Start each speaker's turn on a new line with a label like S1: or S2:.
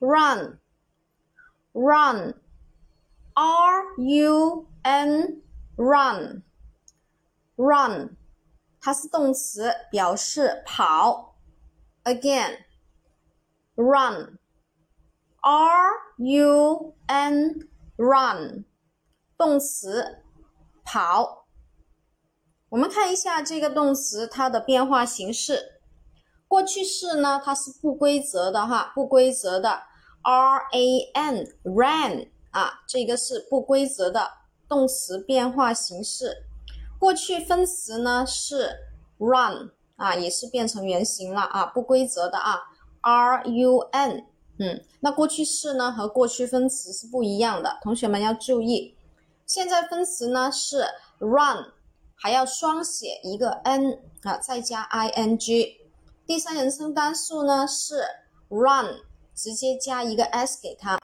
S1: run run r u n run run 它是动词，表示跑。Again run r u n run 动词跑。我们看一下这个动词它的变化形式。过去式呢，它是不规则的哈，不规则的。 R A N ran 啊，这个是不规则的动词变化形式。过去分词呢是 run 啊，也是变成原形了啊，不规则的啊。R U N，嗯，那过去式呢和过去分词是不一样的，同学们要注意。现在分词呢是 run，还要双写一个 n 啊，再加 i n g。第三人称单数呢是 run，直接加一个 s 给它。